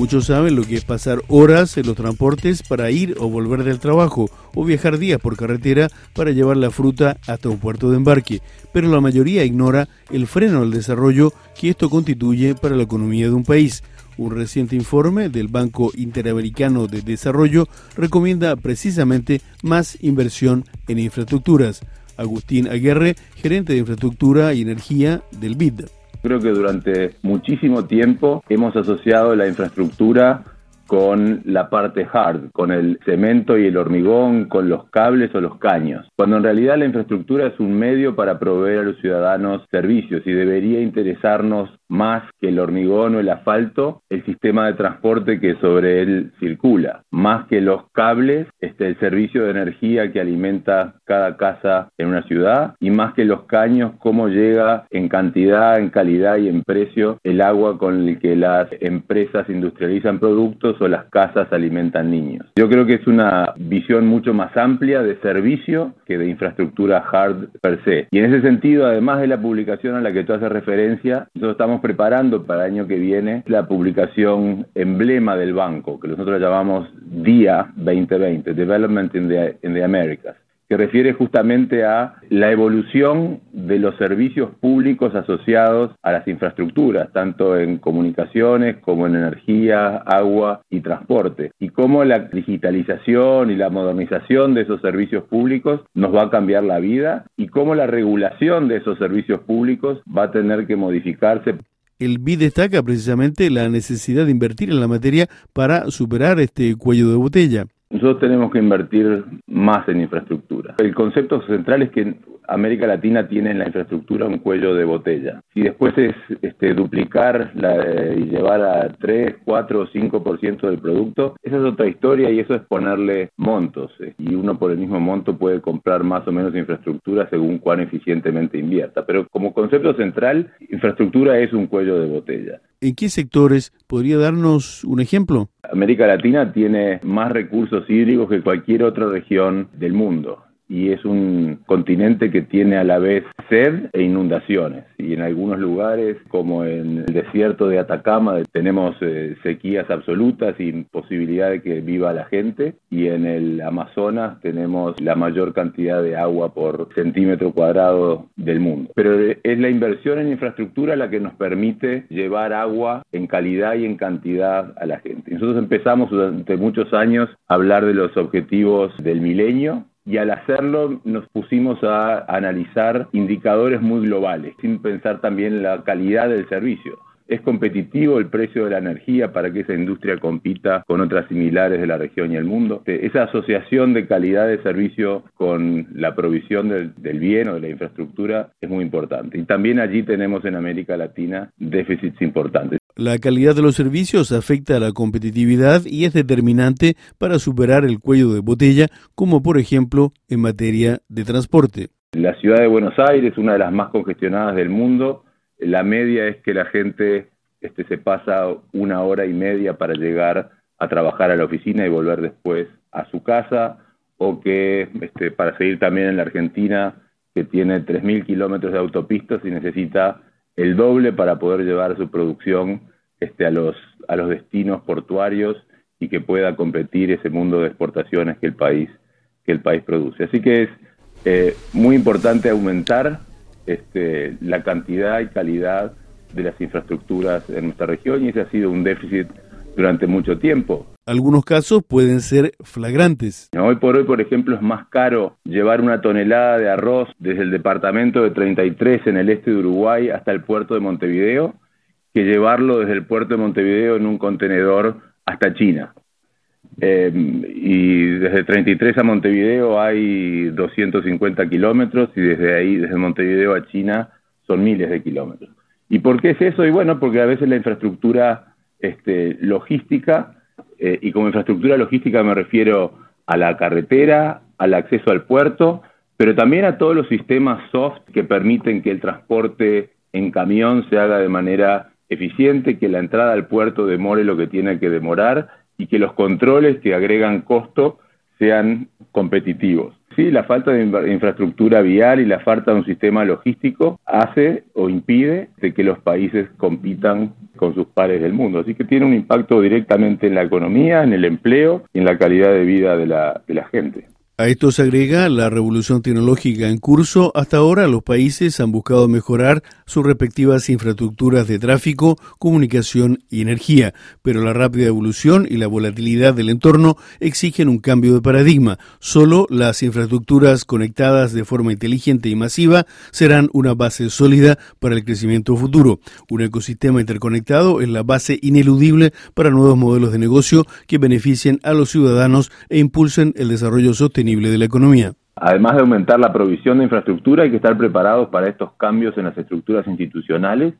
Muchos saben lo que es pasar horas en los transportes para ir o volver del trabajo o viajar días por carretera para llevar la fruta hasta un puerto de embarque, pero la mayoría ignora el freno al desarrollo que esto constituye para la economía de un país. Un reciente informe del Banco Interamericano de Desarrollo recomienda precisamente más inversión en infraestructuras. Agustín Aguerre, gerente de infraestructura y energía del BID. Creo que durante muchísimo tiempo hemos asociado la infraestructura con la parte hard, con el cemento y el hormigón, con los cables o los caños, cuando en realidad la infraestructura es un medio para proveer a los ciudadanos servicios y debería interesarnos más que el hormigón o el asfalto, el sistema de transporte que sobre él circula, más que los cables, este, el servicio de energía que alimenta cada casa en una ciudad y más que los caños, cómo llega en cantidad, en calidad y en precio el agua con el que las empresas industrializan productos o las casas alimentan niños. Yo creo que es una visión mucho más amplia de servicio que de infraestructura hard per se. Y en ese sentido, además de la publicación a la que tú haces referencia, nosotros estamos preparando para el año que viene la publicación emblema del banco, que nosotros llamamos DIA 2020, Development in the, in the Americas que refiere justamente a la evolución de los servicios públicos asociados a las infraestructuras, tanto en comunicaciones como en energía, agua y transporte, y cómo la digitalización y la modernización de esos servicios públicos nos va a cambiar la vida y cómo la regulación de esos servicios públicos va a tener que modificarse el BID destaca precisamente la necesidad de invertir en la materia para superar este cuello de botella. Nosotros tenemos que invertir más en infraestructura. El concepto central es que América Latina tiene en la infraestructura un cuello de botella. Si después es este, duplicar la, y llevar a 3, 4 o 5% del producto, esa es otra historia y eso es ponerle montos. Eh, y uno por el mismo monto puede comprar más o menos infraestructura según cuán eficientemente invierta. Pero como concepto central, infraestructura es un cuello de botella. ¿En qué sectores podría darnos un ejemplo? América Latina tiene más recursos hídricos que cualquier otra región del mundo y es un continente que tiene a la vez sed e inundaciones. Y en algunos lugares, como en el desierto de Atacama, tenemos eh, sequías absolutas y imposibilidad de que viva la gente. Y en el Amazonas tenemos la mayor cantidad de agua por centímetro cuadrado del mundo. Pero es la inversión en infraestructura la que nos permite llevar agua en calidad y en cantidad a la gente. Nosotros empezamos durante muchos años a hablar de los objetivos del milenio y al hacerlo nos pusimos a analizar indicadores muy globales, sin pensar también en la calidad del servicio. ¿Es competitivo el precio de la energía para que esa industria compita con otras similares de la región y el mundo? Esa asociación de calidad de servicio con la provisión del, del, bien o de la infraestructura es muy importante. Y también allí tenemos en América Latina déficits importantes. La calidad de los servicios afecta a la competitividad y es determinante para superar el cuello de botella, como por ejemplo en materia de transporte. La ciudad de Buenos Aires, una de las más congestionadas del mundo, la media es que la gente este, se pasa una hora y media para llegar a trabajar a la oficina y volver después a su casa, o que este, para seguir también en la Argentina, que tiene 3.000 kilómetros de autopistas y necesita el doble para poder llevar su producción este, a, los, a los destinos portuarios y que pueda competir ese mundo de exportaciones que el país, que el país produce. Así que es eh, muy importante aumentar este, la cantidad y calidad de las infraestructuras en nuestra región y ese ha sido un déficit durante mucho tiempo. Algunos casos pueden ser flagrantes. Hoy por hoy, por ejemplo, es más caro llevar una tonelada de arroz desde el departamento de 33 en el este de Uruguay hasta el puerto de Montevideo que llevarlo desde el puerto de Montevideo en un contenedor hasta China. Eh, y desde 33 a Montevideo hay 250 kilómetros y desde ahí, desde Montevideo a China, son miles de kilómetros. ¿Y por qué es eso? Y bueno, porque a veces la infraestructura este, logística, eh, y como infraestructura logística me refiero a la carretera, al acceso al puerto, pero también a todos los sistemas soft que permiten que el transporte en camión se haga de manera eficiente, que la entrada al puerto demore lo que tiene que demorar y que los controles que agregan costo sean competitivos. Sí, la falta de infraestructura vial y la falta de un sistema logístico hace o impide de que los países compitan con sus pares del mundo. Así que tiene un impacto directamente en la economía, en el empleo y en la calidad de vida de la, de la gente. A esto se agrega la revolución tecnológica en curso. Hasta ahora los países han buscado mejorar sus respectivas infraestructuras de tráfico, comunicación y energía, pero la rápida evolución y la volatilidad del entorno exigen un cambio de paradigma. Solo las infraestructuras conectadas de forma inteligente y masiva serán una base sólida para el crecimiento futuro. Un ecosistema interconectado es la base ineludible para nuevos modelos de negocio que beneficien a los ciudadanos e impulsen el desarrollo sostenible de la economía. Además de aumentar la provisión de infraestructura, hay que estar preparados para estos cambios en las estructuras institucionales,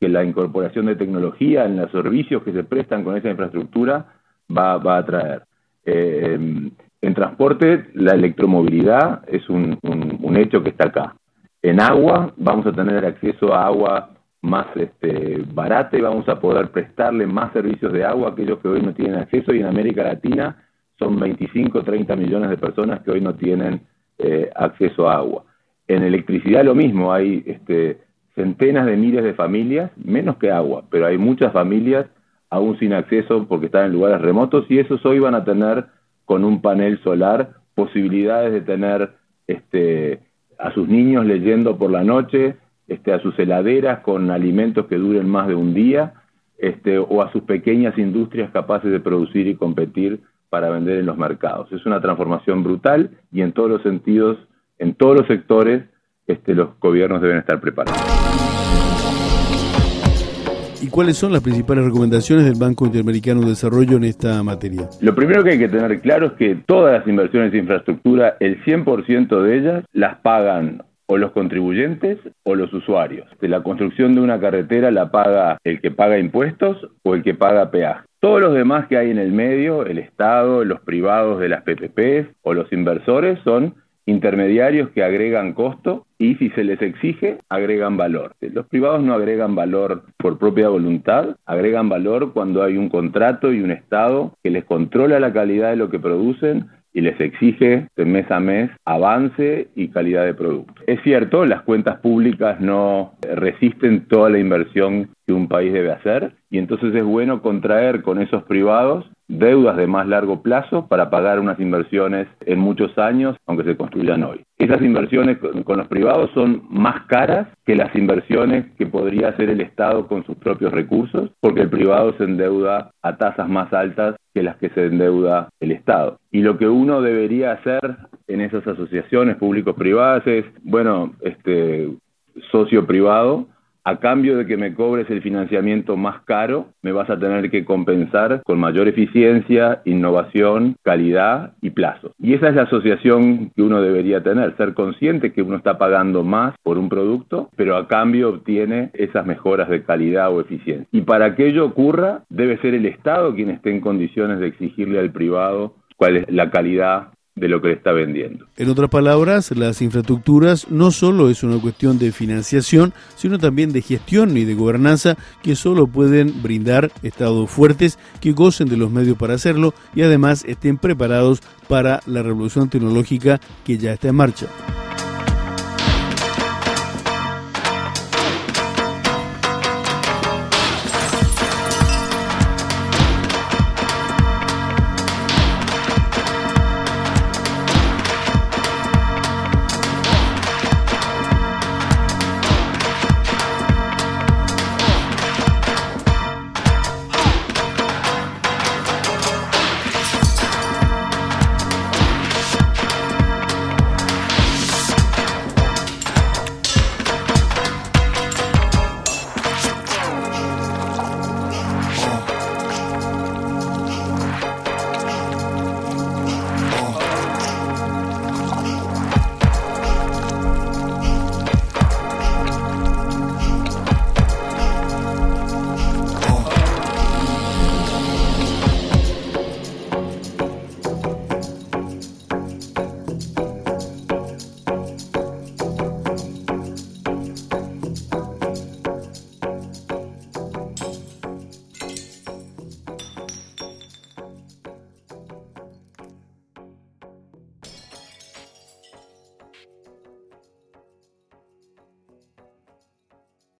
que la incorporación de tecnología en los servicios que se prestan con esa infraestructura va, a traer. Eh, en transporte, la electromovilidad es un, hecho que está acá. En agua, vamos a tener acceso a agua más este, barata y vamos a poder prestarle más servicios de agua a aquellos que hoy no tienen acceso y en América Latina son 25, 30 millones de personas que hoy no tienen eh, acceso a agua. En electricidad lo mismo, hay este, centenas de miles de familias, menos que agua, pero hay muchas familias aún sin acceso porque están en lugares remotos y esos hoy van a tener con un panel solar posibilidades de tener este, a sus niños leyendo por la noche, este, a sus heladeras con alimentos que duren más de un día, este, o a sus pequeñas industrias capaces de producir y competir para vender en los mercados. Es una transformación brutal y en todos los sentidos, en todos los sectores, este, los gobiernos deben estar preparados. ¿Y cuáles son las principales recomendaciones del Banco Interamericano de Desarrollo en esta materia? Lo primero que hay que tener claro es que todas las inversiones de infraestructura, el 100% de ellas, las pagan o los contribuyentes o los usuarios. La construcción de una carretera la paga el que paga impuestos o el que paga peaje. Todos los demás que hay en el medio, el Estado, los privados de las PPP o los inversores son intermediarios que agregan costo y si se les exige, agregan valor. Los privados no agregan valor por propia voluntad, agregan valor cuando hay un contrato y un Estado que les controla la calidad de lo que producen y les exige de mes a mes avance y calidad de producto. Es cierto, las cuentas públicas no resisten toda la inversión que un país debe hacer y entonces es bueno contraer con esos privados deudas de más largo plazo para pagar unas inversiones en muchos años, aunque se construyan hoy. Esas inversiones con los privados son más caras que las inversiones que podría hacer el Estado con sus propios recursos, porque el privado se endeuda a tasas más altas que las que se endeuda el Estado. Y lo que uno debería hacer en esas asociaciones público-privadas es, bueno, este socio privado, a cambio de que me cobres el financiamiento más caro, me vas a tener que compensar con mayor eficiencia, innovación, calidad y plazo. Y esa es la asociación que uno debería tener, ser consciente que uno está pagando más por un producto, pero a cambio obtiene esas mejoras de calidad o eficiencia. Y para que ello ocurra, debe ser el Estado quien esté en condiciones de exigirle al privado cuál es la calidad de lo que está vendiendo. En otras palabras, las infraestructuras no solo es una cuestión de financiación, sino también de gestión y de gobernanza que solo pueden brindar estados fuertes que gocen de los medios para hacerlo y además estén preparados para la revolución tecnológica que ya está en marcha.